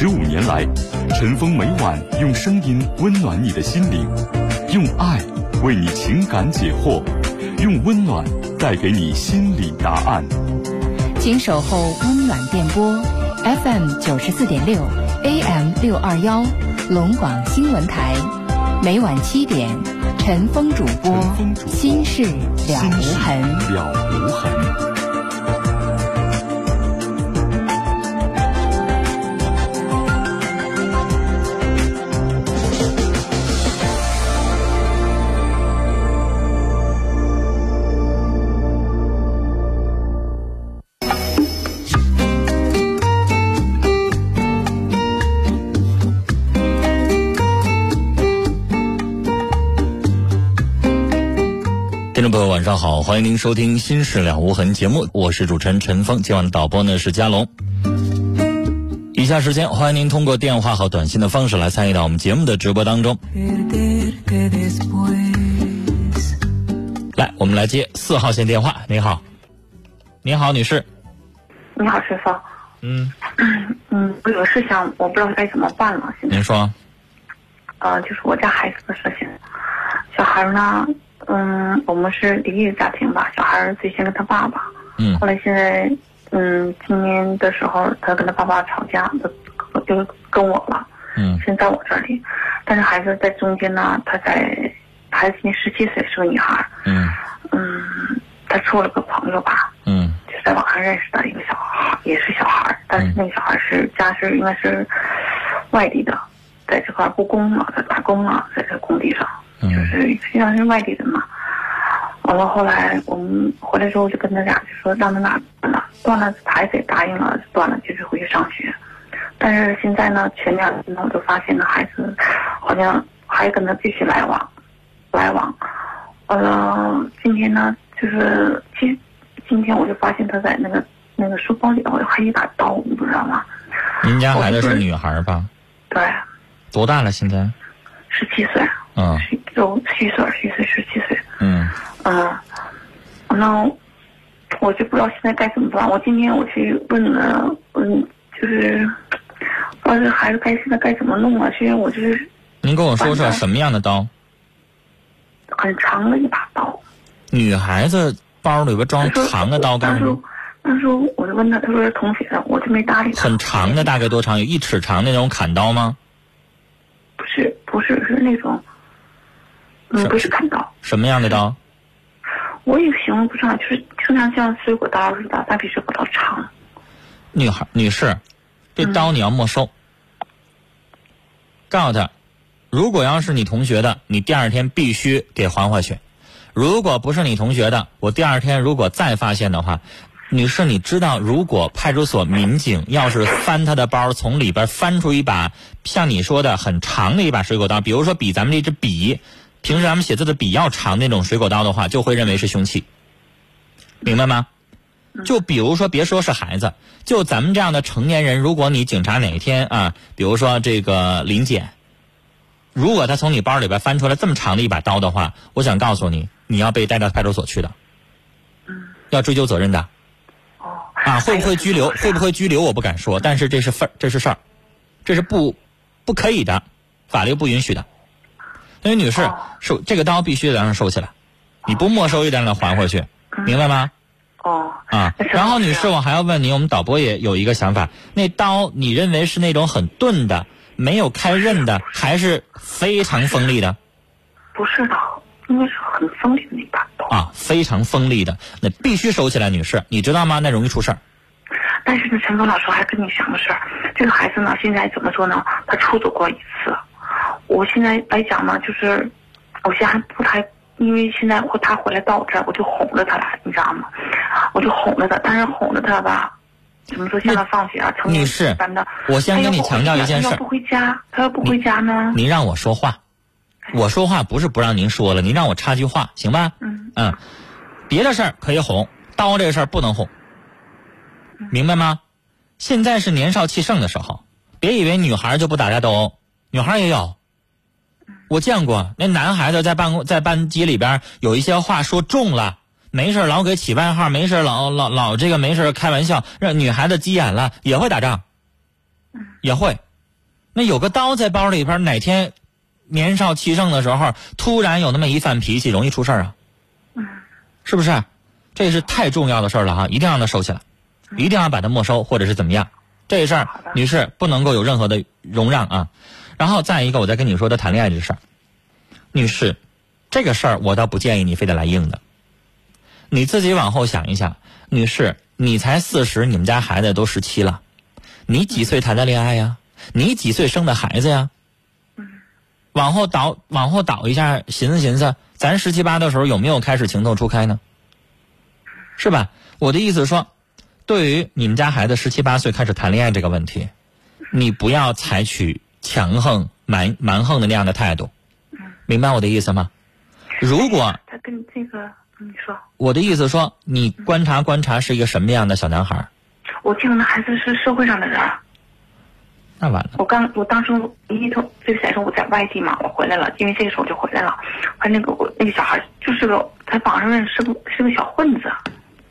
十五年来，陈峰每晚用声音温暖你的心灵，用爱为你情感解惑，用温暖带给你心理答案。请守候温暖电波，FM 九十四点六，AM 六二幺，龙广新闻台，每晚七点，陈峰主播心事了无痕。了无痕。好，欢迎您收听《心事了无痕》节目，我是主持人陈峰。今晚的导播呢是佳龙。以下时间，欢迎您通过电话和短信的方式来参与到我们节目的直播当中。来，我们来接四号线电话。你好，你好，女士。你好，陈峰。嗯，嗯，我有个事想，我不知道该怎么办了。现在，您说。呃，就是我家孩子的事情。小孩呢，嗯，我们是离异家庭吧。小孩最先跟他爸爸，嗯后来现在，嗯，今年的时候，他跟他爸爸吵架，就就跟我了。嗯现在我这里，但是孩子在中间呢，他在孩子今年十七岁，是个女孩。嗯嗯，他处了个朋友吧，嗯就在网上认识的一个小孩，也是小孩，但是那个小孩是家是应该是外地的，在这块儿务工嘛，在打工嘛，在这工地上，嗯就是实际上是外地的嘛。完了后来我们回来之后就跟他俩就说让他俩断了，断了孩子也答应了，断了就是回去上学。但是现在呢，前两天呢我就发现呢孩子好像还跟他继续来往，来往。完了今天呢就是其实今天我就发现他在那个那个书包里头还有一把刀，你不知道吗？您家孩子是女孩吧？对，多大了？现在？十七岁，嗯十就虚岁，虚岁十七岁。嗯嗯，那我就不知道现在该怎么办。我今天我去问了，嗯，就是不知道这孩子该现在该怎么弄啊？其实我就是您跟我说说什么样的刀？很长的一把刀。女孩子包里边装长的刀干什么当时？当时我就问他，他说是同学的，我就没搭理他。很长的，大概多长？有一尺长那种砍刀吗？不是是是那种，嗯，不是砍刀，什么样的刀？我也形容不上来，就是就像像水果刀似的，但比水果刀长。女孩女士，这嗯刀你要没收。告诉他，如果要是你同学的，你第二天必须给还回去；如果不是你同学的，我第二天如果再发现的话，女士，你知道，如果派出所民警要是翻他的包，从里边翻出一把像你说的很长的一把水果刀，比如说比咱们这支笔，平时咱们写字的笔要长那种水果刀的话，就会认为是凶器，明白吗？就比如说，别说是孩子，就咱们这样的成年人，如果你警察哪一天啊，比如说这个临检，如果他从你包里边翻出来这么长的一把刀的话，我想告诉你，你要被带到派出所去的，要追究责任的。哦。啊，会不会拘留？会不会拘留？我不敢说，但是这是份儿，这是事儿，这是不不可以的，法律不允许的。那位，女士哦，收这个刀必须得让人收起来，你不没收也得让他还回去，明白吗？哦。啊然后女士，我还要问你，我们导播也有一个想法，那刀你认为是那种很钝的，没有开刃的，还是非常锋利的？不是的，应该是很锋利的那把刀。啊，非常锋利的，那必须收起来，女士，你知道吗？那容易出事儿。但是呢，陈峰老师我还跟你讲个事儿，这个孩子呢，现在怎么说呢？他出走过一次。我现在来讲呢，就是我现在还不太，因为现在他回来到我这儿，我就哄着他了，你知道吗？我就哄着他，但是哄着他吧，怎么说？现在放学啊，成年女士我先跟你强调一件事儿他要不回家，他要不回家呢？您让我说话，我说话不是不让您说了，您让我插句话行吧？嗯嗯，别的事儿可以哄，刀这个事儿不能哄，明白吗？现在是年少气盛的时候，别以为女孩就不打架斗殴，女孩也有。我见过那男孩子在办公在班级里边有一些话说重了，没事老给起外号，没事老老老这个没事开玩笑，让女孩子急眼了也会打仗，也会。那有个刀在包里边，哪天年少气盛的时候，突然有那么一犯脾气，容易出事儿啊。是不是？这是太重要的事儿了哈，一定让他收起来，一定要把它没收，或者是怎么样？这事儿，女士不能够有任何的容让啊。然后再一个，我再跟你说的谈恋爱这事儿，女士，这个事儿我倒不建议你非得来硬的。你自己往后想一想，女士，你才四十，你们家孩子都十七了，你几岁谈的恋爱呀？你几岁生的孩子呀？往后倒，往后倒一下，寻思寻思，咱十七八的时候有没有开始情窦初开呢？是吧？我的意思是说，对于你们家孩子十七八岁开始谈恋爱这个问题，你不要采取强横、蛮蛮横的那样的态度，明白我的意思吗？如果他跟这个，嗯你说，我的意思说，你观察观察是一个什么样的小男孩，我见到那孩子是社会上的人儿。那完了。我刚，我当时一头这个小时候我在外地嘛，我回来了，因为这个时候我就回来了。完那个我那个小孩就是个在网上认识是个是个小混子，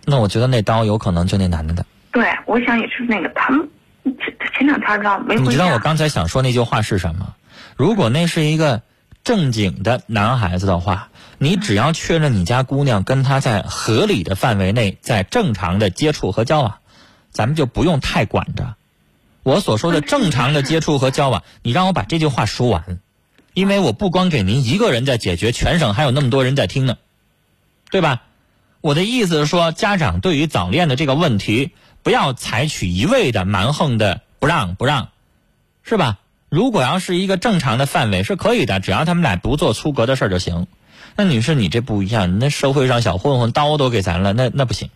那我觉得那刀有可能就那男的的。对，我想也是那个他们前前两天知道没回。你知道我刚才想说那句话是什么？如果那是一个正经的男孩子的话，你只要确认你家姑娘跟他在合理的范围内，在正常的接触和交往，咱们就不用太管着。我所说的正常的接触和交往，你让我把这句话说完，因为我不光给您一个人在解决，全省还有那么多人在听呢，对吧？我的意思是说，家长对于早恋的这个问题，不要采取一味的蛮横的不让不让，是吧？如果要是一个正常的范围是可以的，只要他们俩不做出格的事儿就行。那女士，你这不一样，那社会上小混混刀都给咱了，那那不行。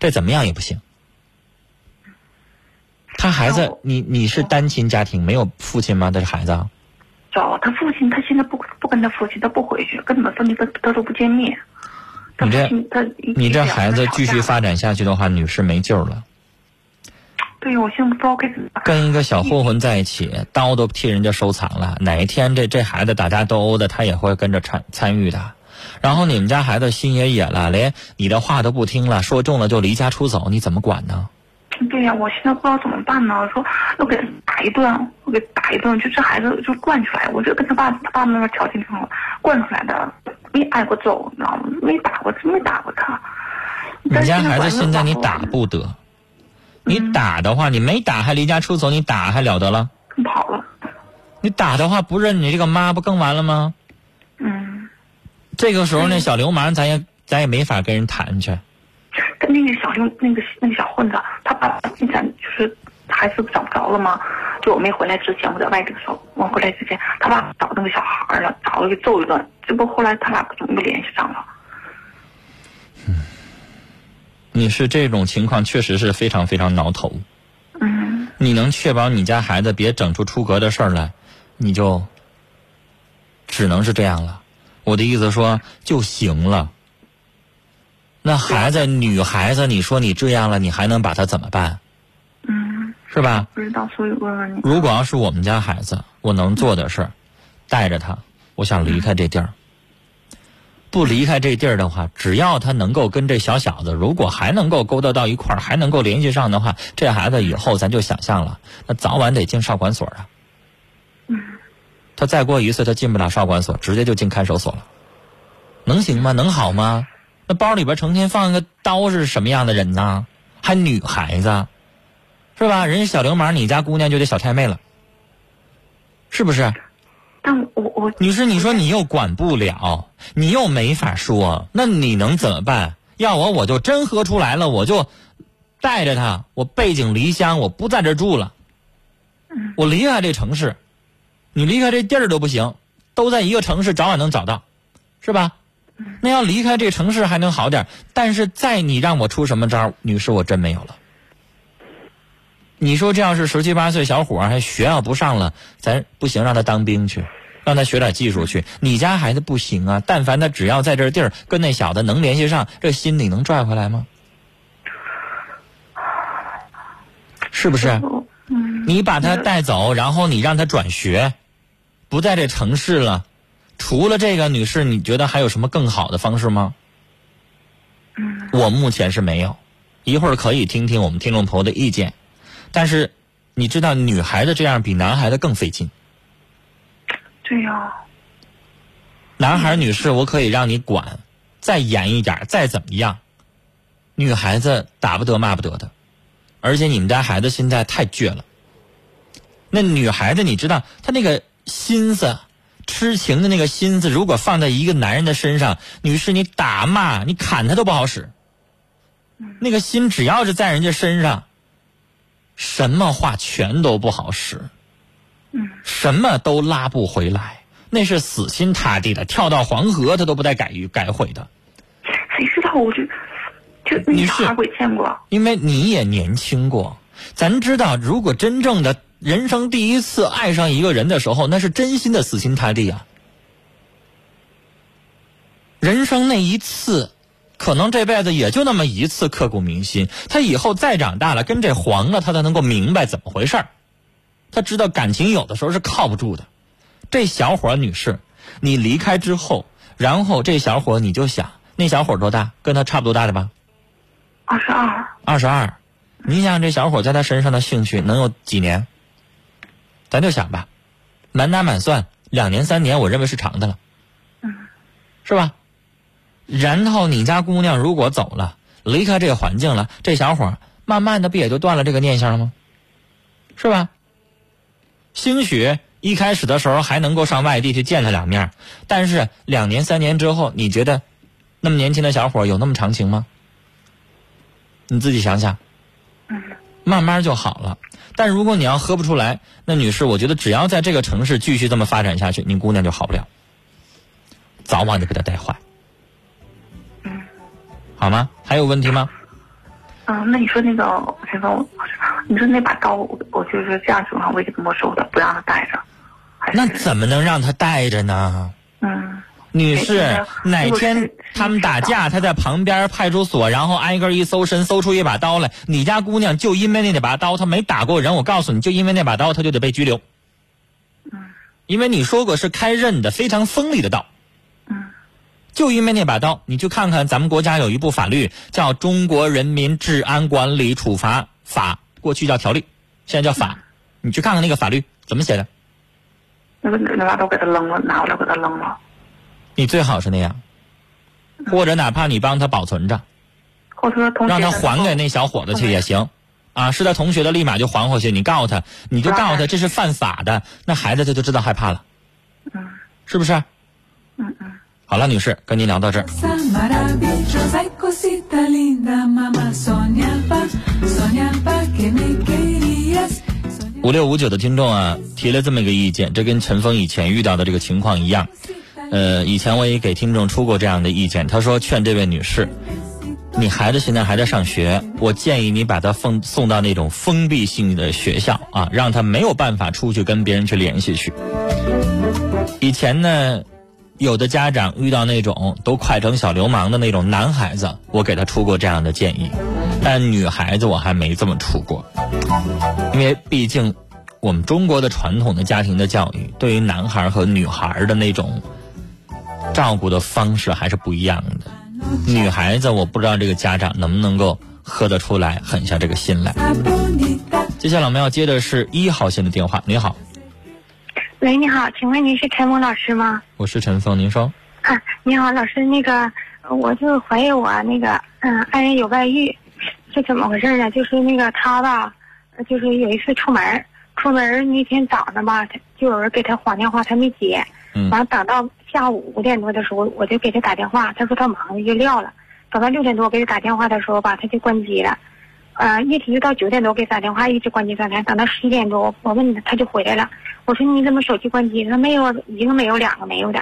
这怎么样也不行。他孩子，你你是单亲家庭，没有父亲吗？他是孩子啊。找他父亲，他现在不不跟他父亲，他不回去，根本分离，他他都不见面。你这他你这孩子继续发展下去的话，女士没救了。对，我现在不知道该怎么办。跟一个小混混在一起，刀都替人家收藏了，哪一天这这孩子打架斗殴的，他也会跟着参参与的。然后你们家孩子心也野了，连你的话都不听了，说重了就离家出走，你怎么管呢？对呀、我现在不知道怎么办呢。我说要给他打一顿，我给打一顿，就这孩子就惯出来。我就跟他爸他爸那边条件挺好，惯出来的，没挨过揍，你知道吗？没打过，真没打过他。你家孩子现在你打不得，你打的话，你没打还离家出走，你打还了得了？不跑了。你打的话不认你这个妈，不更完了吗？嗯，这个时候那小流氓，咱也咱也没法跟人谈去。跟那个小流那个那个小混子，进展就是孩子找不着了吗？就我没回来之前，我在外地的时候，我回来之前，他爸找那个小孩儿了，找了给揍一顿。这不后来他俩不就没联系上了？你是这种情况，确实是非常非常挠头。嗯，你能确保你家孩子别整出出格的事儿来，你就只能是这样了。我的意思说就行了。那孩子，女孩子，你说你这样了，你还能把她怎么办？嗯，是吧？不知道，所以问问你。如果要是我们家孩子，我能做的事儿，带着他，我想离开这地儿。不离开这地儿的话，只要他能够跟这小小子，如果还能够勾搭到一块儿，还能够联系上的话，这孩子以后咱就想象了，那早晚得进少管所啊。嗯，他再过一次，他进不了少管所，直接就进看守所了，能行吗？能好吗？那包里边成天放一个刀是什么样的人呢？还女孩子，是吧？人家小流氓，你家姑娘就得小太妹了，是不是？但我我女士，你说你又管不了，你又没法说，那你能怎么办？要我我就真喝出来了，我就带着他，我背井离乡，我不在这住了，我离开这城市，你离开这地儿都不行，都在一个城市，早晚能找到，是吧？那要离开这城市还能好点儿，但是再你让我出什么招，女士，我真没有了。你说这要是十七八岁小伙还学要不上了，咱不行，让他当兵去，让他学点技术去。你家孩子不行啊，但凡他只要在这地儿跟那小子能联系上，这心里能拽回来吗？是不是？嗯，你把他带走，然后你让他转学，不在这城市了。除了这个，女士，你觉得还有什么更好的方式吗？嗯，我目前是没有。一会儿可以听听我们听众朋友的意见，但是你知道，女孩子这样比男孩子更费劲。对呀、男孩女士，我可以让你管，再严一点，再怎么样，女孩子打不得骂不得的，而且你们家孩子现在太倔了。那女孩子，你知道她那个心思，痴情的那个心思，如果放在一个男人的身上，女士，你打骂你砍他都不好使。那个心只要是在人家身上，什么话全都不好使。嗯，什么都拉不回来，那是死心塌地的，跳到黄河他都不带改改悔的。谁知道我就就那女士小孩我也见过，因为你也年轻过，咱知道，如果真正的人生第一次爱上一个人的时候，那是真心的死心塌地啊。人生那一次，可能这辈子也就那么一次刻骨铭心。他以后再长大了，跟这黄了，他才能够明白怎么回事儿。他知道感情有的时候是靠不住的。这小伙女士，你离开之后，然后这小伙你就想，那小伙多大？跟他差不多大的吧？二十二，二十二，你想这小伙在他身上的兴趣能有几年？咱就想吧，满打满算两年三年，我认为是长的了，嗯，是吧？然后你家姑娘如果走了，离开这个环境了，这小伙慢慢的不也就断了这个念想了吗？是吧？兴许一开始的时候还能够上外地去见他两面，但是两年三年之后，你觉得那么年轻的小伙有那么长情吗？你自己想想，嗯，慢慢就好了。但如果你要喝不出来，那女士，我觉得只要在这个城市继续这么发展下去，你姑娘就好不了，早晚就给她带坏。嗯，好吗？还有问题吗？嗯，那你说那个陈峰，你说那把刀，我我就是这样情况，我已经没收的，不让他带着，那怎么能让她带着呢？嗯女士哎，哪天他们打架，他在旁边派出所，然后挨个一搜身，搜出一把刀来，你家姑娘就因为那把刀，她没打过人，我告诉你，就因为那把刀，她就得被拘留。嗯因为你说过是开刃的，非常锋利的刀。嗯就因为那把刀，你去看看咱们国家有一部法律叫《中国人民治安管理处罚法》，过去叫条例，现在叫法。你去看看那个法律怎么写的，那个那把刀给他扔了，拿过来给他扔了，你最好是那样，或者哪怕你帮他保存着，或者同让他还给那小伙子去也行。啊，是他同学的，立马就还回去。你告诉他，你就告诉他这是犯法的，那孩子他就知道害怕了，嗯是不是？嗯嗯。好了，女士，跟您聊到这儿。五六五九的听众啊，提了这么一个意见，这跟陈峰以前遇到的这个情况一样。呃，以前我也给听众出过这样的意见，他说劝这位女士，你孩子现在还在上学，我建议你把他送送到那种封闭性的学校啊，让他没有办法出去跟别人去联系去。以前呢，有的家长遇到那种都快成小流氓的那种男孩子，我给他出过这样的建议，但女孩子我还没这么出过。因为毕竟我们中国的传统的家庭的教育，对于男孩和女孩的那种照顾的方式还是不一样的。女孩子，我不知道这个家长能不能够喝得出来，狠下这个心来。接下来我们要接的是一号线的电话。你好，喂，你好，请问您是陈峰老师吗？我是陈峰，您说。啊，你好，老师，那个我就怀疑我那个嗯爱人有外遇，是怎么回事呢？就是那个他吧，呃就是有一次出门，出门那天早上吧，他就有人给他晃电话，他没接，嗯完了等到下午五点多的时候，我就给他打电话，他说他忙就撂了。等到六点多给他打电话的时候吧，他就关机了。呃，一直到九点多给他打电话，一直关机状态。等到十一点多，我问他，他就回来了。我说你怎么手机关机？他说没有，一个没有，两个没有的。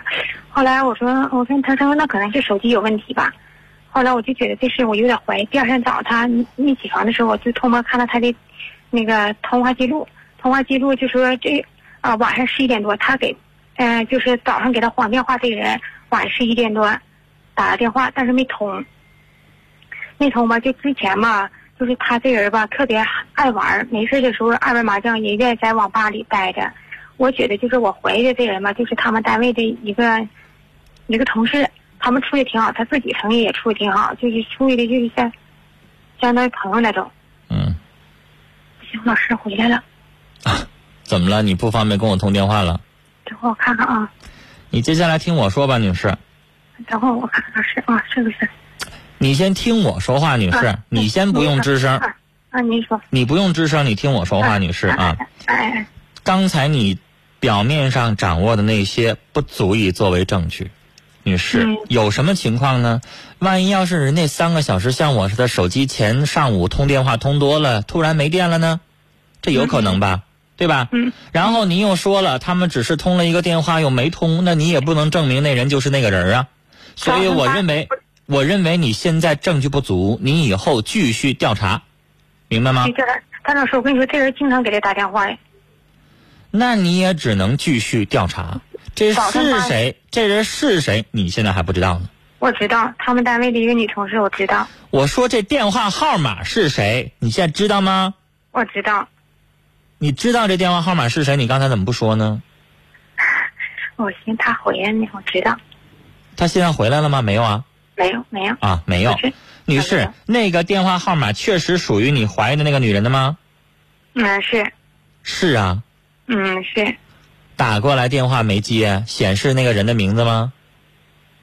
后来我说，我说他说那可能是手机有问题吧。后来我就觉得这事我有点怀疑。第二天早上他一起床的时候，我就偷摸看到他的那个通话记录，通话记录就说这啊、晚上十一点多他给嗯、就是早上给他晃电话这个人晚十一点多打了电话，但是没通。没通吧，就之前吧，就是他这人吧，特别爱玩，没事的时候爱玩麻将，也愿意在网吧里待着。我觉得就是我怀疑的这人吧，就是他们单位的一个一个同事，他们处的挺好，他自己成绩也处的挺好，就是处的就是像相当于朋友那种。嗯，行，老师回来了，怎么了？你不方便跟我通电话了？等会儿我看看啊，你接下来听我说吧，女士。等会儿我看看是啊，是不是？你先听我说话，女士啊。你先不用吱声，啊啊，您说。你不用吱声，你听我说话，女士啊。哎刚才你表面上掌握的那些不足以作为证据，女士嗯，有什么情况呢？万一要是人那三个小时像我似的，手机前上午通电话通多了，突然没电了呢？这有可能吧？对吧？嗯。然后您又说了，他们只是通了一个电话，又没通，那你也不能证明那人就是那个人啊。所以我认为，我认为你现在证据不足，你以后继续调查，明白吗你？这人，但老师，我跟你说，这人经常给他打电话呀。那你也只能继续调查，这是谁？这人是谁？你现在还不知道呢。我知道他们单位的一个女同事，我知道，我说这电话号码是谁？你现在知道吗？我知道。你知道这电话号码是谁？你刚才怎么不说呢？我寻思他回来呢，我知道。他现在回来了吗？没有啊。没有，没有。啊，没有。女士，那个电话号码确实属于你怀疑的那个女人的吗？嗯，是，是啊。嗯，是。打过来电话没接，显示那个人的名字吗？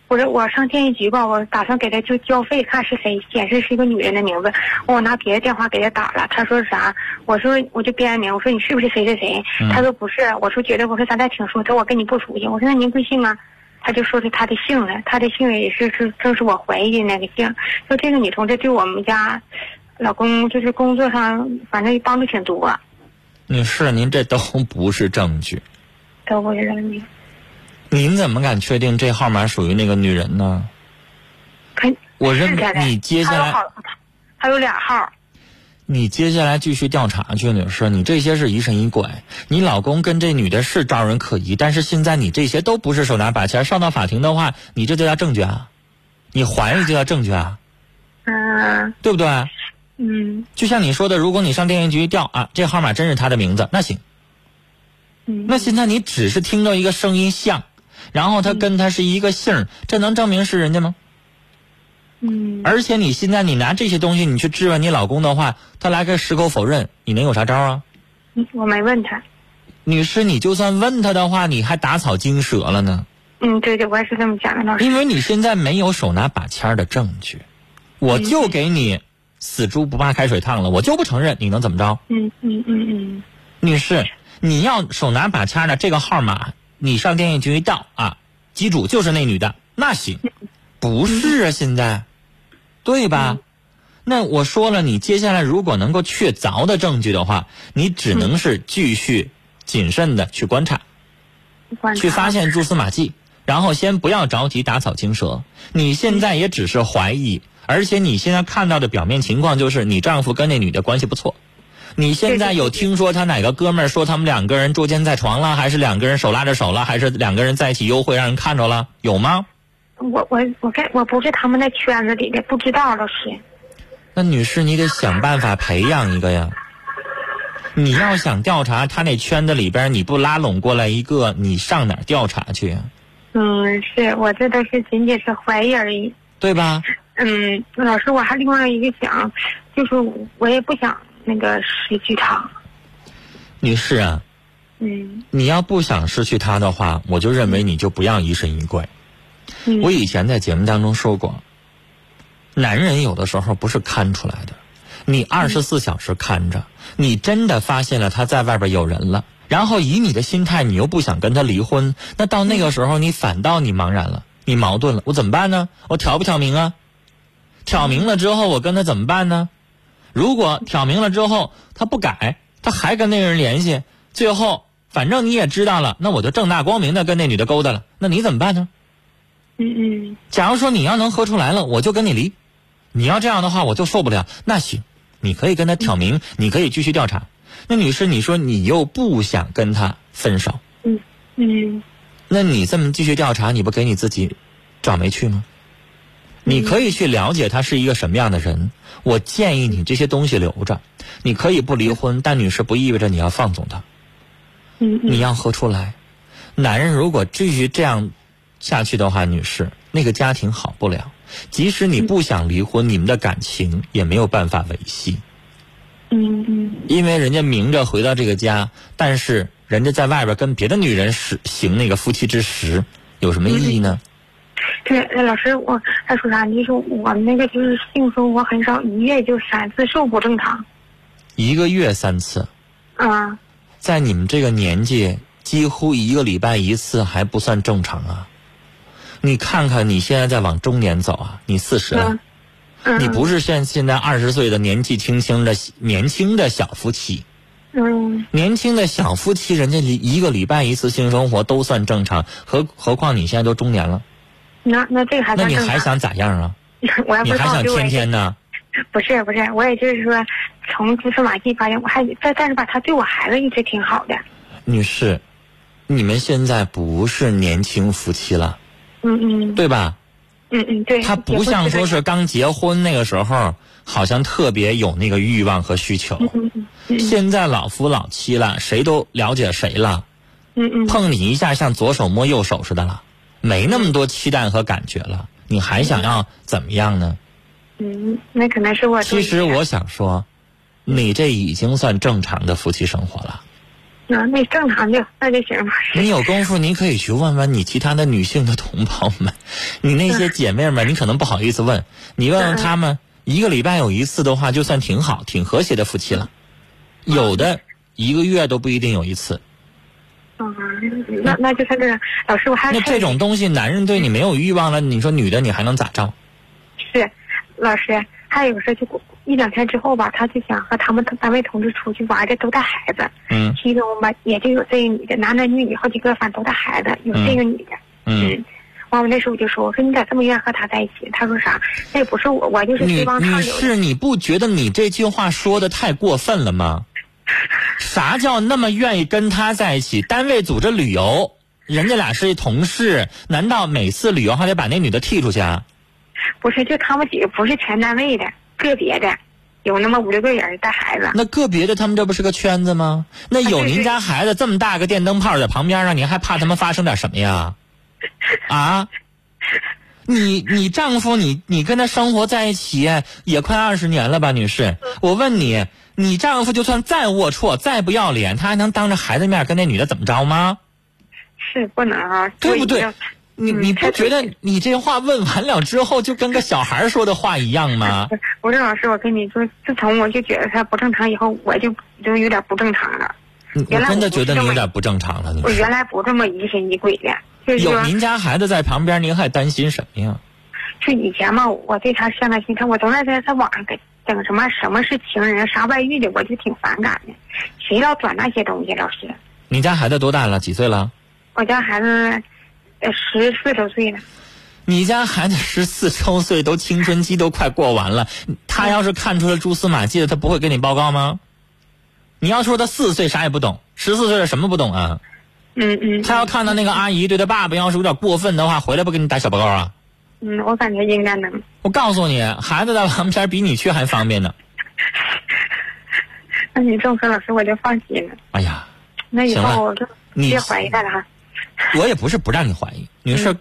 我说我上电信局吧，我打算给他就交费，看是谁，显示是一个女人的名字。我拿别的电话给他打了，他说啥？我说我就编名，我说你是不是谁谁谁？嗯他说不是，我说觉得我说咱俩挺熟，他说我跟你不熟悉，我说那您贵姓啊？他就说出他的姓了，他的姓也是是正是我怀疑的那个姓。说这个女同志对我们家老公就是工作上反正帮助挺多，女士，您这都不是证据。都为了你。您怎么敢确定这号码属于那个女人呢？肯我认你接下来还有俩号。你接下来继续调查去，女士，你这些是疑神疑鬼。你老公跟这女的是招人可疑，但是现在你这些都不是手拿把掐，上到法庭的话，你这就叫证据啊，你怀疑就叫证据啊，嗯对不对？嗯就像你说的，如果你上电信局一调啊，这号码真是他的名字，那行。嗯。那现在你只是听到一个声音像，然后他跟他是一个姓儿，这能证明是人家吗？嗯。而且你现在你拿这些东西你去质问你老公的话，他来个矢口否认，你能有啥招啊？嗯我没问他。女士，你就算问他的话，你还打草惊蛇了呢，嗯，对对，我也是这么讲的，老师。因为你现在没有手拿把掐的证据，我就给你死猪不怕开水烫了，我就不承认，你能怎么着？嗯嗯嗯嗯女士，你要手拿把掐的这个号码，你上电信局一调啊，机主就是那女的，那行，不是啊，现在，对吧？那我说了，你接下来如果能够确凿的证据的话，你只能是继续谨慎的去观察，嗯，观察去发现蛛丝马迹，然后先不要着急打草惊蛇。你现在也只是怀疑，而且你现在看到的表面情况就是你丈夫跟那女的关系不错。你现在有听说他哪个哥们儿说他们两个人捉奸在床了，还是两个人手拉着手了，还是两个人在一起幽会让人看着了？有吗？我我我跟我不是他们那圈子里的，不知道老师。那女士，你得想办法培养一个呀。你要想调查他那圈子里边，你不拉拢过来一个，你上哪儿调查去呀？嗯，是我这都是仅仅是怀疑而已。对吧？嗯，老师，我还另外一个想，就是我也不想那个失去他。女士啊，嗯你要不想失去他的话，我就认为你就不要疑神疑鬼。嗯，我以前在节目当中说过，男人有的时候不是看出来的，你二十四小时看着，你真的发现了他在外边有人了，然后以你的心态，你又不想跟他离婚，那到那个时候你反倒你茫然了，你矛盾了，我怎么办呢？我挑不挑明啊？挑明了之后，我跟他怎么办呢？如果挑明了之后他不改，他还跟那个人联系，最后反正你也知道了，那我就正大光明的跟那女的勾搭了，那你怎么办呢？嗯嗯假如说你要能喝出来了，我就跟你离。你要这样的话，我就受不了。那行，你可以跟他挑明，你可以继续调查。那女士，你说你又不想跟他分手，嗯嗯那你这么继续调查，你不给你自己找没趣吗？你可以去了解他是一个什么样的人。我建议你这些东西留着，你可以不离婚，但女士不意味着你要放纵他，嗯嗯你要喝出来。男人如果继续这样下去的话，女士，那个家庭好不了。即使你不想离婚，你们的感情也没有办法维系。嗯嗯因为人家明着回到这个家，但是人家在外边跟别的女人实行那个夫妻之实，有什么意义呢？对，呃老师，我他说啥？你说我们那个就是性生活很少，一月就三次，是不不正常？一个月三次，啊，在你们这个年纪，几乎一个礼拜一次还不算正常啊！你看看你现在在往中年走啊，你四十了你不是现现在二十岁的年纪轻轻的年轻的小夫妻，嗯年轻的小夫妻，人家一个礼拜一次性生活都算正常，何何况你现在都中年了，那那这个还那？你还想咋样啊？我要不你还想天天呢？不是不是，我也就是说，从蛛丝马迹发现，我还但但是吧，他对我孩子一直挺好的。女士，你们现在不是年轻夫妻了，嗯嗯对吧？嗯嗯，对。他不像说是刚结婚那个时候，好像特别有那个欲望和需求。嗯嗯嗯现在老夫老妻了，谁都了解谁了，嗯嗯碰你一下像左手摸右手似的了，没那么多期待和感觉了，你还想要怎么样呢？嗯，那可能是我。其实我想说，你这已经算正常的夫妻生活了。那那正常就那就行吧。你有功夫，你可以去问问你其他的女性的同胞们，你那些姐妹们，你可能不好意思问，你问问她们，一个礼拜有一次的话，就算挺好、挺和谐的夫妻了。有的一个月都不一定有一次。嗯，那那就算这个。老师，我还那这种东西，男人对你没有欲望了，你说女的你还能咋着？是老师，还有个事，就过一两天之后吧，他就想和他们单位同事出去玩的，都带孩子。嗯其中吧，也就有这个女的，男男女女好几个，反正都带孩子，有这个女的。嗯，完，我那时候我就说，我说你咋这么愿意和他在一起？他说啥？那也不是我，我就是女希望他女有。士，你不觉得你这句话说的太过分了吗？啥叫那么愿意跟他在一起？单位组织旅游，人家俩是同事，难道每次旅游还得把那女的踢出去啊？不是，就他们几个不是全单位的，个别的，有那么五六个人带孩子。那个别的他们这不是个圈子吗？那有您家孩子这么大个电灯泡在旁边啊，您还怕他们发生点什么呀？啊？你你丈夫你你跟他生活在一起也快二十年了吧，女士？我问你，你丈夫就算再龌龊、再不要脸，他还能当着孩子面跟那女的怎么着吗？是不能啊，对不对？你嗯你不觉得你这话问完了之后，就跟个小孩说的话一样吗？我说老师，我跟你说，自从我就觉得他不正常以后，我就就有点不正常了。我原来真的觉得你有点不正常了，我原来不这么疑神疑鬼的，就是有，您家孩子在旁边，您还担心什么呀？就以前嘛，我对他上来心看，我总在在在网上给整什么什么是情人啥外遇的，我就挺反感的。谁要转那些东西，老师？你家孩子多大了？几岁了？我家孩子，呃，十四周岁了。你家孩子十四周岁，都青春期都快过完了。他要是看出了蛛丝马迹了，他不会跟你报告吗？你要说他四岁啥也不懂，十四岁了什么不懂啊？嗯嗯他要看到那个阿姨对他爸爸要是有点过分的话，回来不给你打小报告啊？嗯，我感觉应该能。我告诉你，孩子在旁边比你去还方便呢。那你这么说，老师我就放心了。哎呀，那以后我就你别怀疑他了哈。我也不是不让你怀疑，你是，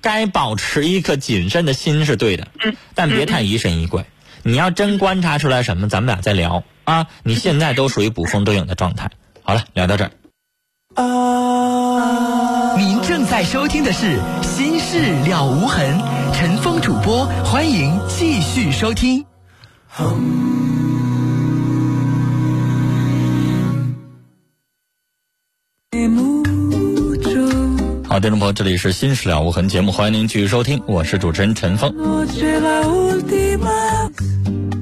该保持一颗谨慎的心是对的，但别太疑神疑鬼。你要真观察出来什么，咱们俩再聊啊。你现在都属于捕风捉影的状态。好了，聊到这儿。您正在收听的是《心事了无痕》，陈峰主播，欢迎继续收听。好，听众朋友，这里是《新事了无痕》节目，欢迎您继续收听，我是主持人陈峰。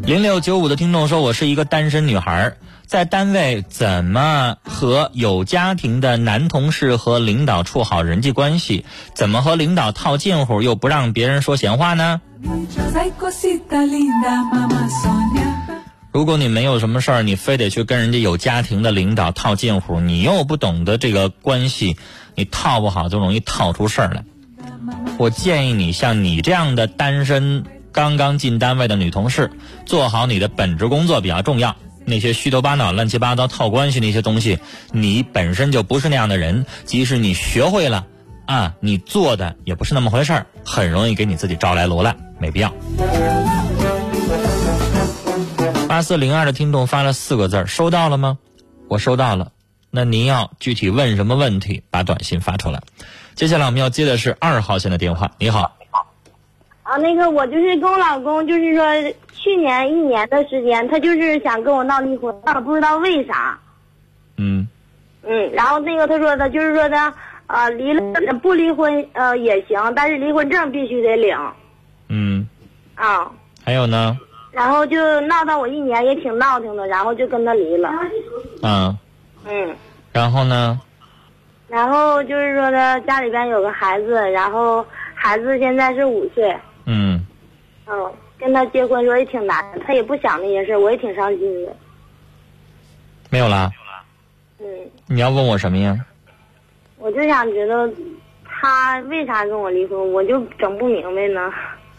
零六九五的听众说，我是一个单身女孩，在单位怎么和有家庭的男同事和领导处好人际关系？怎么和领导套近乎又不让别人说闲话呢？如果你没有什么事儿，你非得去跟人家有家庭的领导套近乎，你又不懂得这个关系，你套不好就容易套出事儿来。我建议你像你这样的单身刚刚进单位的女同事，做好你的本职工作比较重要。那些虚头巴脑、乱七八糟套关系那些东西，你本身就不是那样的人。即使你学会了，啊，你做的也不是那么回事儿，很容易给你自己招来罗烂，没必要。八四零二的听众发了四个字儿，收到了吗？我收到了。那您要具体问什么问题，把短信发出来。接下来我们要接的是二号线的电话。你好，啊，那个我就是跟我老公，就是说去年一年的时间，他就是想跟我闹离婚，但我不知道为啥。嗯嗯，然后那个他说的就是说的，呃，离了不离婚呃也行，但是离婚证必须得领嗯，啊。还有呢？然后就闹到我一年也挺闹腾的，然后就跟他离了。嗯，嗯，然后呢？然后就是说的家里边有个孩子，然后孩子现在是五岁，嗯，嗯，跟他结婚说也挺难，他也不想那些事儿，我也挺伤心的。没有啦。嗯，你要问我什么呀？我就想知道他为啥跟我离婚，我就整不明白呢。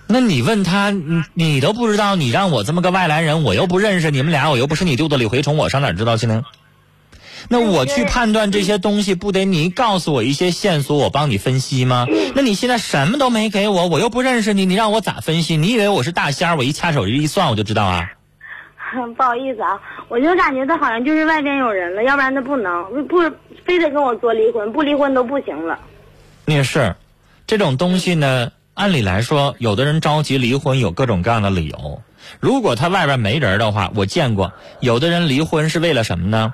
那你问他，你你都不知道，你让我这么个外来人，我又不认识你们俩，我又不是你肚子里蛔虫，我上哪知道去呢？那我去判断这些东西，不得你告诉我一些线索，我帮你分析吗？那你现在什么都没给我，我又不认识你，你让我咋分析？你以为我是大仙儿？我一掐手一算我就知道啊？不好意思啊，我就感觉他好像就是外边有人了，要不然他不能不非得跟我做离婚，不离婚都不行了。也是，这种东西呢，按理来说，有的人着急离婚有各种各样的理由。如果他外边没人的话，我见过有的人离婚是为了什么呢？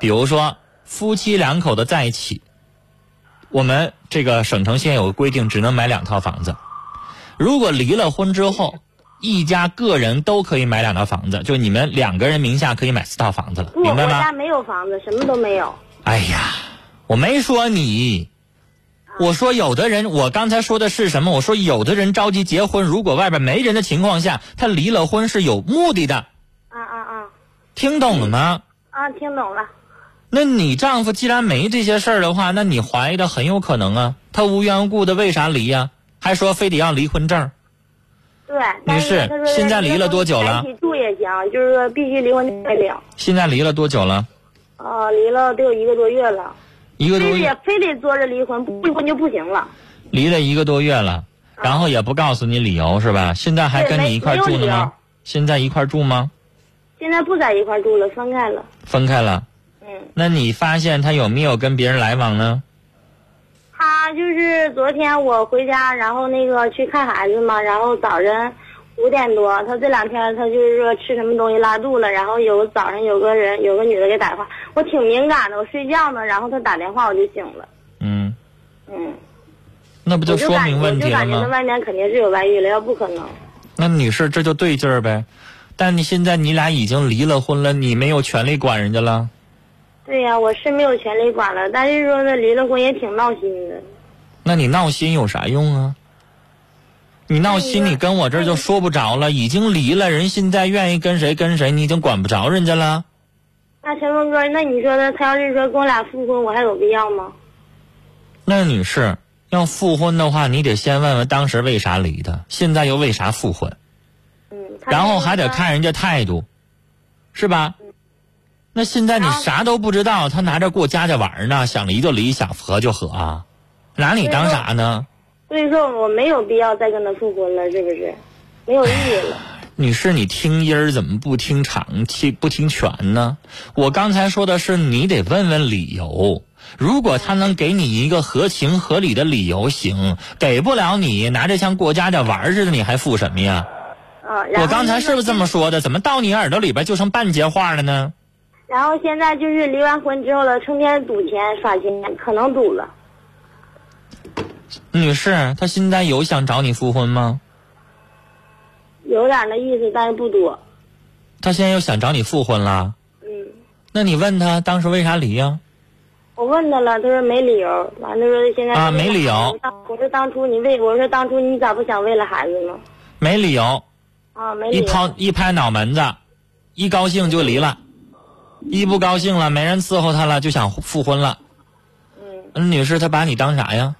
比如说夫妻两口子在一起，我们这个省城县有个规定，只能买两套房子。如果离了婚之后，一家个人都可以买两套房子，就你们两个人名下可以买四套房子了，明白吗？我家没有房子，什么都没有。哎呀，我没说你，我说有的人，我刚才说的是什么？我说有的人着急结婚，如果外边没人的情况下，他离了婚是有目的的，啊啊啊听懂了吗？啊！听懂了。那你丈夫既然没这些事儿的话，那你怀疑的很有可能啊，他无缘无故的为啥离呀、还说非得要离婚证？对，女士现在离了多久了在一起住也行，就是说必须离婚才领。现在离了多久了？啊，离了得有一个多月了，一个多月非得，非得坐着离婚，不离婚就不行了。离了一个多月了，然后也不告诉你理由是吧？现在还跟你一块住呢吗？现在一块住吗？现在不在一块住了，分开了。分开了。嗯，那你发现他有没有跟别人来往呢？他就是昨天我回家，然后那个去看孩子嘛，然后早晨五点多，他这两天他就是说吃什么东西拉肚了，然后有早上有个人有个女的给打电话，我挺敏感的，我睡觉呢，然后他打电话我就醒了。嗯，嗯，那不就说明问题了我就感觉他？外面肯定是有外遇了，要不可能。那女士这就对劲儿呗。但你现在你俩已经离了婚了，你没有权利管人家了。对呀、我是没有权利管了，但是说呢，离了婚也挺闹心的。那你闹心有啥用啊？你闹心，你你跟我这儿就说不着了。已经离了，人现在愿意跟谁跟谁，你已经管不着人家了。那陈峰哥，那你说的，他要是说跟我俩复婚，我还有必要吗？那女士要复婚的话，你得先问问当时为啥离的，现在又为啥复婚，嗯，然后还得看人家态度，是吧？那现在你啥都不知道，他拿着过家家玩呢，想离就离，想和就和啊，拿你当啥呢？所以说我没有必要再跟他复婚了，是不是？没有意义了。女士，你听音儿怎么不听长，听不听全呢？我刚才说的是你得问问理由。如果他能给你一个合情合理的理由，行；给不了你，拿着像过家家玩儿似的，你还复什么呀？啊，我刚才是不是这么说的？怎么到你耳朵里边就剩半截话了呢？然后现在就是离完婚之后了，成天赌钱耍钱，可能赌了。女士，他现在有想找你复婚吗？有点那意思，但是不多。他现在又想找你复婚了？嗯，那你问他当时为啥离呀、我问他了，他说没理由。完了说现在啊没理由我说我说当初你为我说当初你咋不想为了孩子呢？没理由，啊，没理由。一抛一拍脑门子，一高兴就离了，一不高兴了没人伺候他了就想复婚了。嗯，嗯，女士，他把你当啥呀？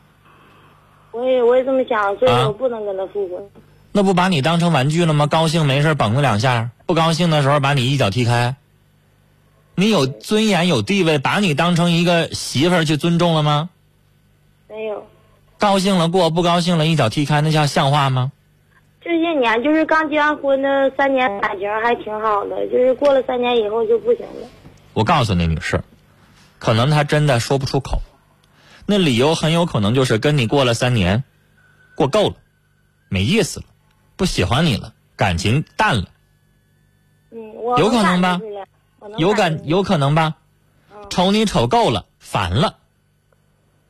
我也我也这么想，所以啊我不能跟他复婚。那不把你当成玩具了吗？高兴没事蹦他两下，不高兴的时候把你一脚踢开。你有尊严有地位，把你当成一个媳妇儿去尊重了吗？没有，高兴了过，不高兴了一脚踢开，那叫像话吗？这些年就是刚结完婚的三年感情还挺好的，就是过了三年以后就不行了。我告诉你，女士，可能他真的说不出口，那理由很有可能就是跟你过了三年，过够了，没意思了，不喜欢你了，感情淡了，嗯，我有可能吧有感有可能吧？瞅你瞅够了，烦了。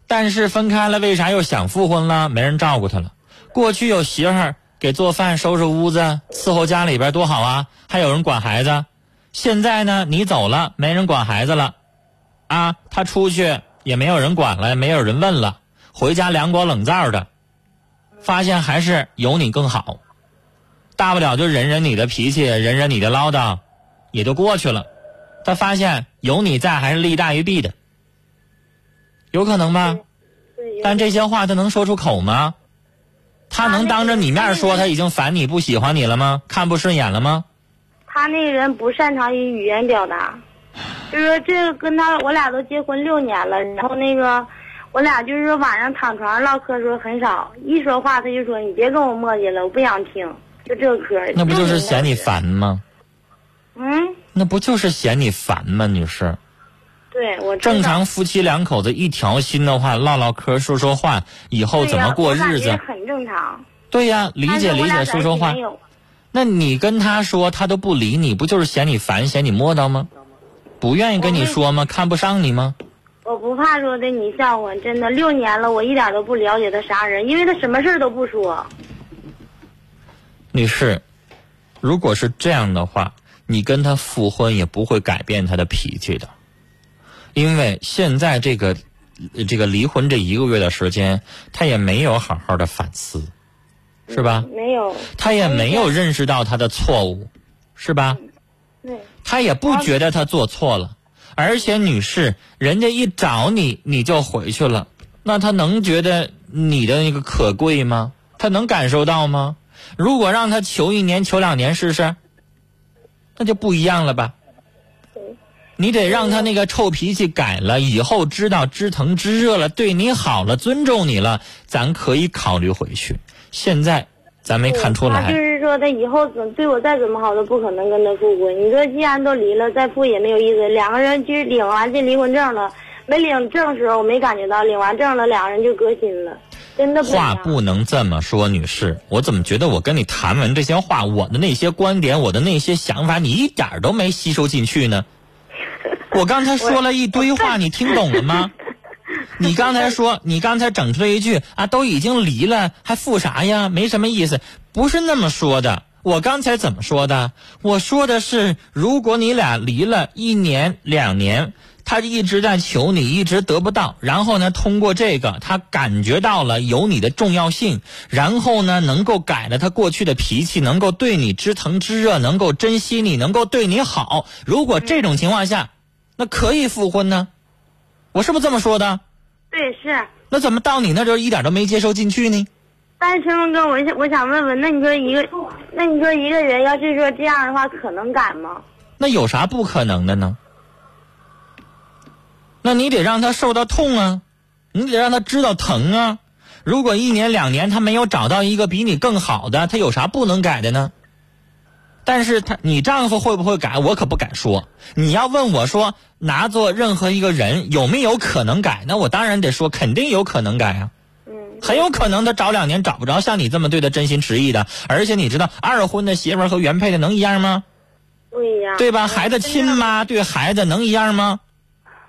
但是分开了，为啥又想复婚了？没人照顾他了。过去有媳妇儿给做饭、收拾屋子、伺候家里边多好啊，还有人管孩子。现在呢，你走了，没人管孩子了，啊，他出去也没有人管了，没有人问了，回家凉锅冷灶的，发现还是有你更好。大不了就忍忍你的脾气，忍忍你的唠叨，也就过去了。他发现有你在还是利大于弊的，有可能吧？但这些话他能说出口吗？他能当着你面说他已经烦你不喜欢你了吗？看不顺眼了吗？他那个人不擅长于语言表达，就是说这个跟他我俩都结婚六年了，然后那个我俩就是说晚上躺床上唠嗑的时候很少，一说话他就说你别跟我磨叽了，我不想听，就这个嗑。那不就是嫌你？烦吗？嗯，那不就是嫌你烦吗，女士？对我正常夫妻两口子一条心的话，唠唠嗑，说说话，以后怎么过日子？很正常。对呀，理解理解，说说话那你跟他说，他都不理你，不就是嫌你烦，嫌你磨叨吗？不愿意跟你说吗？看不上你吗？我不怕说的你笑话，真的六年了，我一点都不了解他啥人，因为他什么事儿都不说。女士，如果是这样的话，你跟他复婚也不会改变他的脾气的，因为现在这个呃这个离婚这一个月的时间，他也没有好好的反思，是吧？没有。他也没有认识到他的错误，是吧？对。他也不觉得他做错了，而且女士，人家一找你你就回去了，那他能觉得你的那个可贵吗？他能感受到吗？如果让他求一年、求两年试试，那就不一样了吧？你得让他那个臭脾气改了，以后知道知疼知热了，对你好了，尊重你了，咱可以考虑回去。现在咱没看出来就，是说他以后怎对我再怎么好都不可能跟他复婚。你说既然都离了，再复也没有意思。两个人就是领完这离婚证了，没领证时候我没感觉到，领完证了两个人就革新了，真的不话。不能这么说，女士。我怎么觉得我跟你谈完这些话，我的那些观点，我的那些想法，你一点都没吸收进去呢？我刚才说了一堆话，你听懂了吗？你刚才说，你刚才整出来一句啊，都已经离了，还复啥呀？没什么意思，不是那么说的。我刚才怎么说的？我说的是，如果你俩离了一年两年，他一直在求你，一直得不到，然后呢，通过这个，他感觉到了有你的重要性，然后呢，能够改了他过去的脾气，能够对你知疼知热，能够珍惜你，能够对你好。如果这种情况下，那可以复婚呢？我是不是这么说的？对，是。那怎么到你那就一点都没接受进去呢？但是陈峰哥，我想我想问问，那你说一个，那你说一个人要是说这样的话，可能改吗？那有啥不可能的呢？那你得让他受到痛啊，你得让他知道疼啊。如果一年两年他没有找到一个比你更好的，他有啥不能改的呢？但是他，你丈夫会不会改，我可不敢说。你要问我说，拿做任何一个人有没有可能改，那我当然得说，肯定有可能改啊。嗯，很有可能他找两年找不着像你这么对他真心实意的，而且你知道二婚的媳妇和原配的能一样吗？不一样。对吧？孩子亲妈对孩子能一样吗？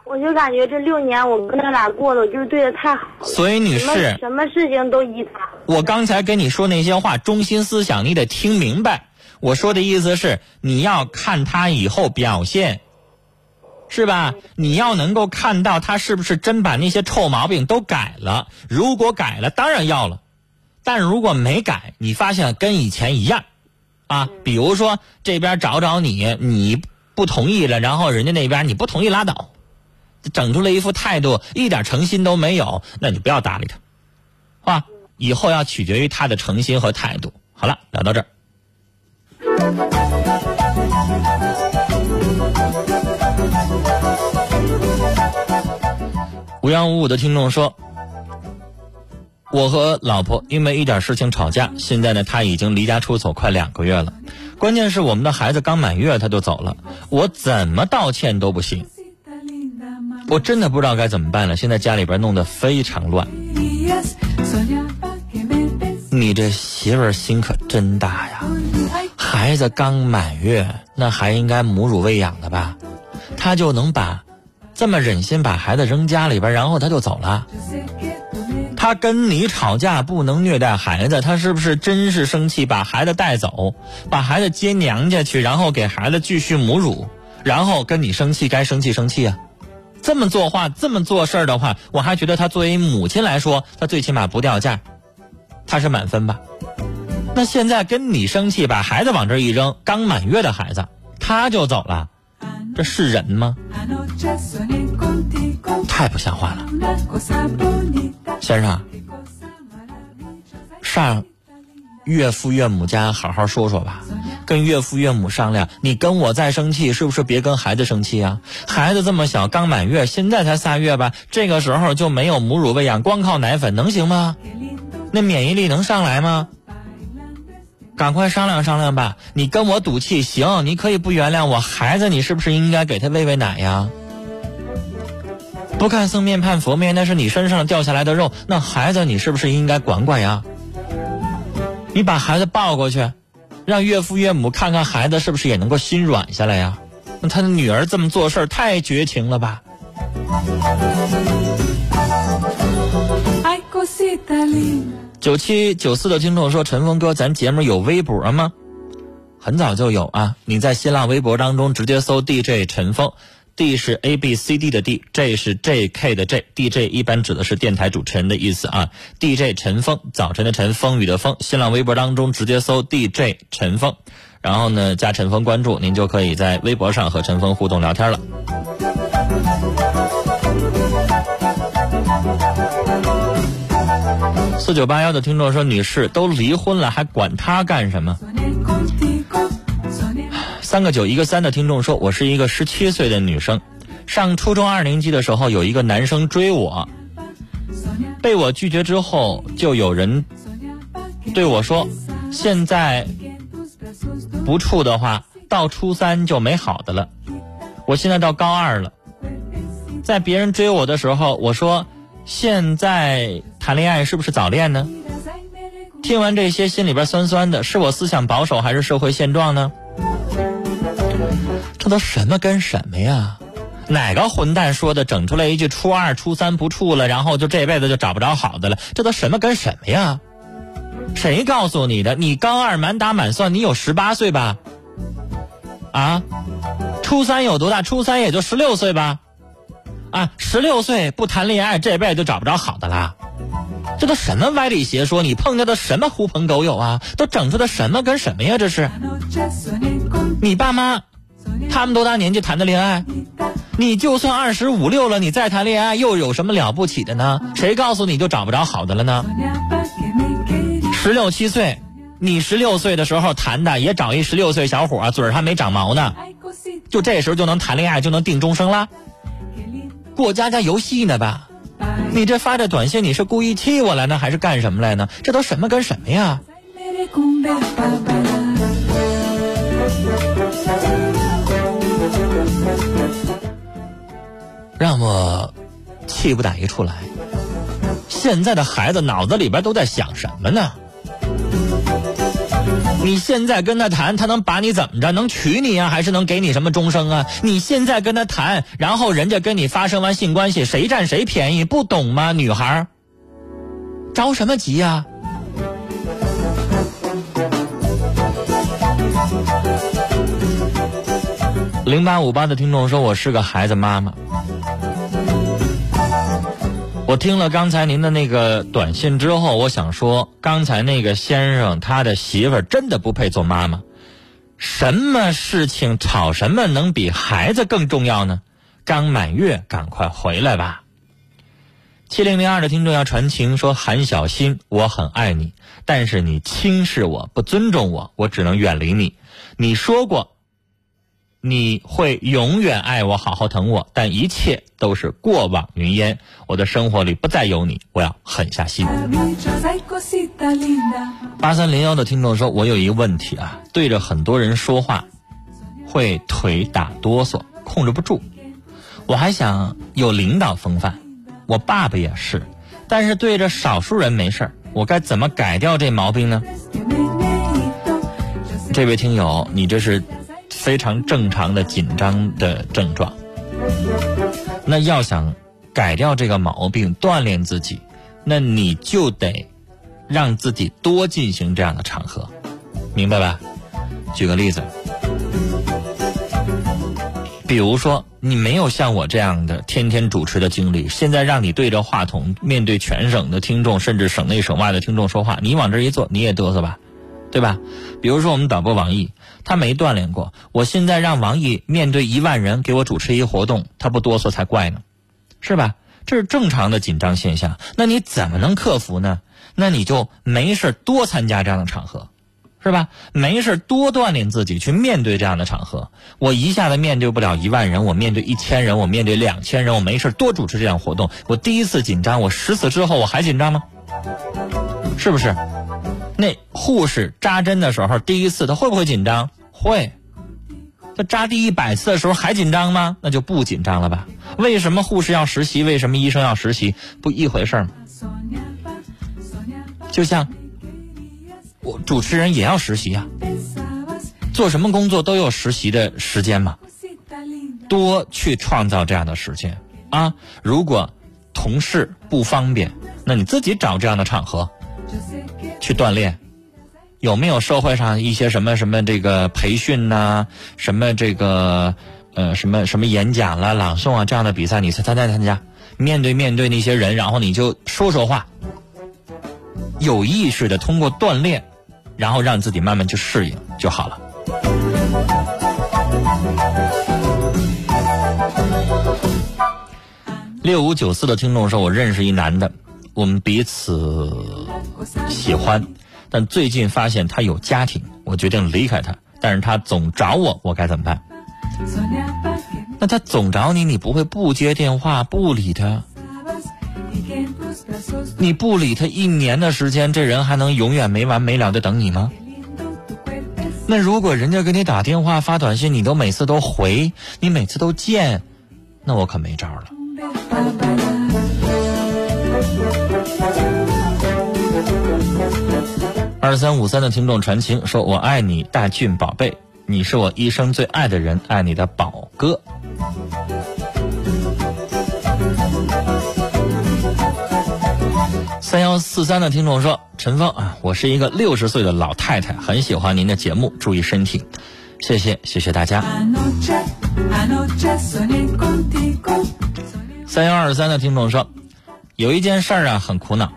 我就感觉这六年我跟他俩过的，我就是对他太好了。所以女士，什么事情都依他。我刚才跟你说那些话，中心思想你得听明白。我说的意思是，你要看他以后表现，是吧？你要能够看到他是不是真把那些臭毛病都改了。如果改了，当然要了；但如果没改，你发现跟以前一样，啊，比如说这边找找你，你不同意了，然后人家那边你不同意拉倒，整出来一副态度，一点诚心都没有，那你不要搭理他，啊，以后要取决于他的诚心和态度。好了，聊到这儿。无缘无故的听众说，我和老婆因为一点事情吵架，现在呢，他已经离家出走快两个月了。关键是我们的孩子刚满月他就走了，我怎么道歉都不行，我真的不知道该怎么办了。现在家里边弄得非常乱。你这媳妇儿心可真大呀！孩子刚满月，那还应该母乳喂养的吧？他就能把这么忍心把孩子扔家里边，然后他就走了。他跟你吵架不能虐待孩子，他是不是真是生气把孩子带走，把孩子接娘家去，然后给孩子继续母乳，然后跟你生气该生气生气啊？这么做话，这么做事儿的话，我还觉得他作为母亲来说，他最起码不掉价，他是满分吧？那现在跟你生气，把孩子往这一扔，刚满月的孩子他就走了，这是人吗？太不像话了，先生，上岳父岳母家好好说说吧，跟岳父岳母商量。你跟我再生气，是不是别跟孩子生气啊？孩子这么小，刚满月，现在才仨月吧，这个时候就没有母乳喂养，光靠奶粉能行吗？那免疫力能上来吗？赶快商量商量吧！你跟我赌气行，你可以不原谅我，孩子你是不是应该给他喂喂奶呀？不看僧面盼佛面，那是你身上掉下来的肉，那孩子你是不是应该管管呀？你把孩子抱过去，让岳父岳母看看孩子是不是也能够心软下来呀？那他的女儿这么做事儿太绝情了吧？九七九四的听众说：“陈峰哥，咱节目有微博吗？很早就有啊！你在新浪微博当中直接搜 DJ 陈峰，D 是 A B C D 的 D，J 是 J K 的 J，DJ 一般指的是电台主持人的意思啊。DJ 陈峰，早晨的晨，风雨的风。新浪微博当中直接搜 DJ 陈峰，然后呢加陈峰关注，您就可以在微博上和陈峰互动聊天了。”四九八幺的听众说：“女士都离婚了，还管他干什么？”三个九一个三的听众说：“我是一个十七岁的女生，上初中二年级的时候，有一个男生追我，被我拒绝之后，就有人对我说：现在不处的话，到初三就没好的了。我现在到高二了，在别人追我的时候，我说。”现在谈恋爱是不是早恋呢？听完这些，心里边酸酸的，是我思想保守还是社会现状呢？这都什么跟什么呀？哪个混蛋说的？整出来一句初二、初三不处了，然后就这辈子就找不着好的了？这都什么跟什么呀？谁告诉你的？你高二满打满算，你有十八岁吧？啊？初三有多大？初三也就十六岁吧？啊，十六岁不谈恋爱，这辈子就找不着好的啦！这都什么歪理邪说？你碰见的什么狐朋狗友啊？都整出的什么跟什么呀？这是？你爸妈，他们多大年纪谈的恋爱？你就算二十五六了，你再谈恋爱又有什么了不起的呢？谁告诉你就找不着好的了呢？十六七岁，你十六岁的时候谈的也找一十六岁小伙，嘴还没长毛呢，就这时候就能谈恋爱，就能定终生啦？过家家游戏呢吧？你这发这短信，你是故意气我来呢，还是干什么来呢？这都什么跟什么呀？让我气不打一处来。现在的孩子脑子里边都在想什么呢？你现在跟他谈，他能把你怎么着？能娶你啊，还是能给你什么终生啊？你现在跟他谈，然后人家跟你发生完性关系，谁占谁便宜？不懂吗，女孩？着什么急呀？零八五八的听众说：“我是个孩子妈妈。”我听了刚才您的那个短信之后，我想说，刚才那个先生他的媳妇儿真的不配做妈妈，什么事情吵什么能比孩子更重要呢？刚满月，赶快回来吧。七零零二的听众要传情说：“韩小新，我很爱你，但是你轻视我，不尊重我，我只能远离你。你说过你会永远爱我，好好疼我，但一切都是过往云烟。我的生活里不再有你，我要狠下心。”八三零幺的听众说：“我有一个问题啊，对着很多人说话，会腿打哆嗦，控制不住。我还想有领导风范，我爸爸也是，但是对着少数人没事儿，我该怎么改掉这毛病呢这位听友，你这是非常正常的紧张的症状。那要想改掉这个毛病，锻炼自己，那你就得让自己多进行这样的场合，明白吧？举个例子，比如说你没有像我这样的天天主持的经历，现在让你对着话筒面对全省的听众，甚至省内省外的听众说话，你往这一坐，你也嘚瑟吧，对吧？比如说我们导播王毅，他没锻炼过，我现在让王毅面对一万人给我主持一个活动，他不哆嗦才怪呢，是吧？这是正常的紧张现象，那你怎么能克服呢？那你就没事多参加这样的场合，是吧？没事多锻炼自己，去面对这样的场合。我一下子面对不了一万人，我面对一千人，我面对两千人，我没事多主持这样活动。我第一次紧张，我十次之后我还紧张吗？是不是？那护士扎针的时候，第一次他会不会紧张？会。他扎第一百次的时候还紧张吗？那就不紧张了吧？为什么护士要实习？为什么医生要实习？不一回事儿吗？就像我主持人也要实习呀、pensabas, 做什么工作都有实习的时间嘛，多去创造这样的时间啊！如果同事不方便，那你自己找这样的场合去锻炼。有没有社会上一些什么什么这个培训呐、什么这个呃什么什么演讲啦、朗诵啊这样的比赛，你参加参加？面对面对那些人，然后你就说说话，有意识的通过锻炼，然后让自己慢慢去适应就好了。六五九四的听众说：“我认识一男的，我们彼此喜欢，但最近发现他有家庭，我决定离开他。但是他总找我，我该怎么办？那他总找你，你不会不接电话不理他？你不理他一年的时间，这人还能永远没完没了的等你吗？那如果人家给你打电话发短信，你都每次都回，你每次都见，那我可没招了。二三五三的听众传情说：“我爱你，大俊宝贝，你是我一生最爱的人，爱你的宝哥。”三幺四三的听众说：“陈峰啊，我是一个六十岁的老太太，很喜欢您的节目，注意身体，谢谢，谢谢大家。三幺二三的听众说，有一件事儿啊很苦恼，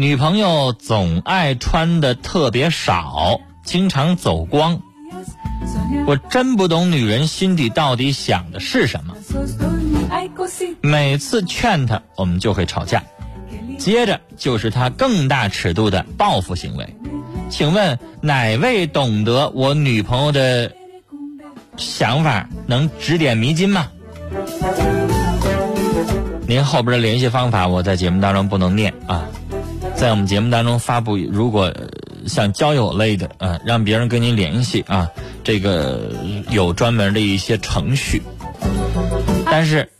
女朋友总爱穿的特别少，经常走光，我真不懂女人心底到底想的是什么。每次劝她，我们就会吵架，接着就是她更大尺度的报复行为。请问哪位懂得我女朋友的想法，能指点迷津吗？您后边的联系方法，我在节目当中不能念啊，在我们节目当中发布，如果呃像交友类的啊，让别人跟您联系啊，这个有专门的一些程序。但是，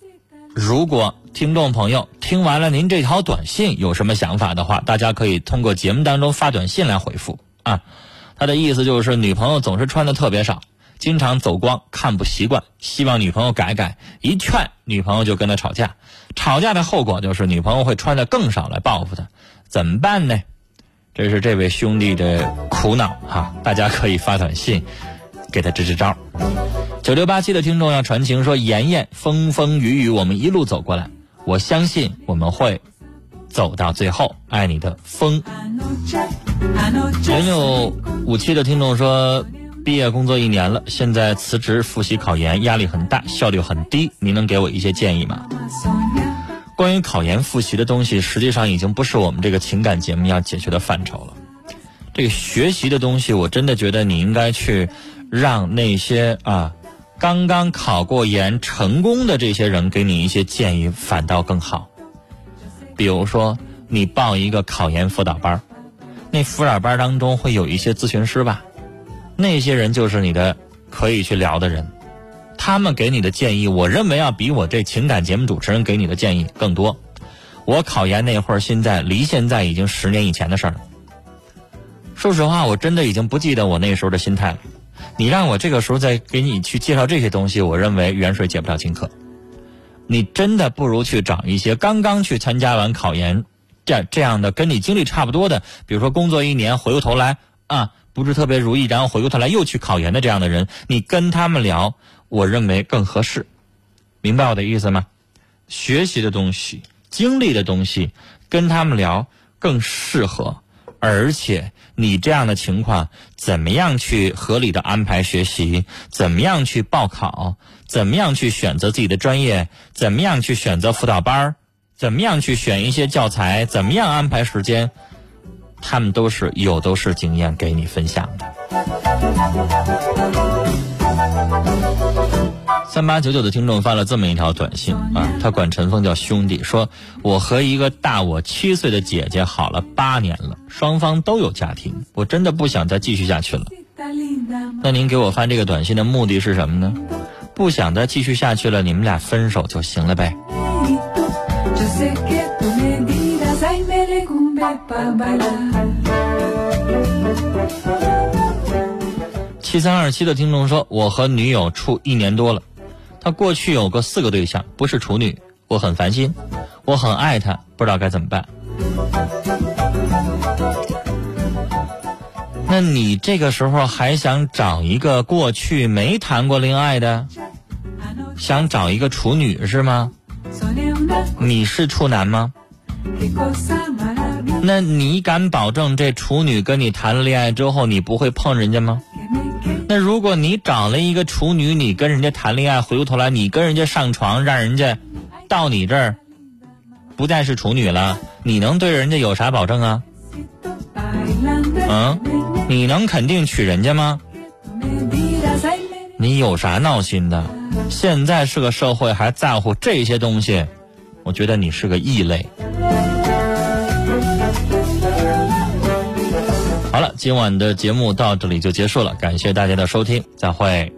如果听众朋友听完了您这条短信有什么想法的话，大家可以通过节目当中发短信来回复啊。他的意思就是女朋友总是穿的特别少，经常走光，看不习惯，希望女朋友改改。一劝女朋友就跟他吵架，吵架的后果就是女朋友会穿的更少来报复他，怎么办呢？这是这位兄弟的苦恼哈、大家可以发短信给他支支招。九六八七的听众要传情说：“妍妍，风风雨雨，我们一路走过来，我相信我们会走到最后。爱你的风。” Anoche, anoche 零六五七的听众说：“毕业工作一年了，现在辞职复习考研，压力很大，效率很低。您能给我一些建议吗？关于考研复习的东西，实际上已经不是我们这个情感节目要解决的范畴了。这个学习的东西，我真的觉得你应该去让那些啊刚刚考过研成功的这些人给你一些建议，反倒更好。比如说，你报一个考研辅导班儿，那辅导班当中会有一些咨询师吧，那些人就是你的可以去聊的人。他们给你的建议，我认为要比我这情感节目主持人给你的建议更多。我考研那会儿，现在离现在已经十年以前的事儿了。说实话，我真的已经不记得我那时候的心态了。你让我这个时候再给你去介绍这些东西，我认为远水解不了近渴。你真的不如去找一些刚刚去参加完考研，这这样的跟你经历差不多的，比如说工作一年，回过头来啊不是特别如意，然后回过头来又去考研的这样的人，你跟他们聊。我认为更合适，明白我的意思吗？学习的东西、经历的东西，跟他们聊更适合。而且你这样的情况，怎么样去合理的安排学习？怎么样去报考？怎么样去选择自己的专业？怎么样去选择辅导班？怎么样去选一些教材？怎么样安排时间？他们都是有都是经验给你分享的。三八九九的听众发了这么一条短信啊，他管陈峰叫兄弟，说我和一个大我七岁的姐姐好了八年了，双方都有家庭，我真的不想再继续下去了。那您给我发这个短信的目的是什么呢？不想再继续下去了，你们俩分手就行了呗。七三二七的听众说，我和女友处一年多了。他过去有过四个对象，不是处女，我很烦心，我很爱他，不知道该怎么办。那你这个时候还想找一个过去没谈过恋爱的，想找一个处女是吗？你是处男吗？那你敢保证这处女跟你谈了恋爱之后，你不会碰人家吗？那如果你找了一个处女，你跟人家谈恋爱，回过头来你跟人家上床，让人家到你这儿不再是处女了，你能对人家有啥保证啊？嗯，你能肯定娶人家吗？你有啥闹心的？现在是个社会还在乎这些东西，我觉得你是个异类。好了，今晚的节目到这里就结束了，感谢大家的收听，再会。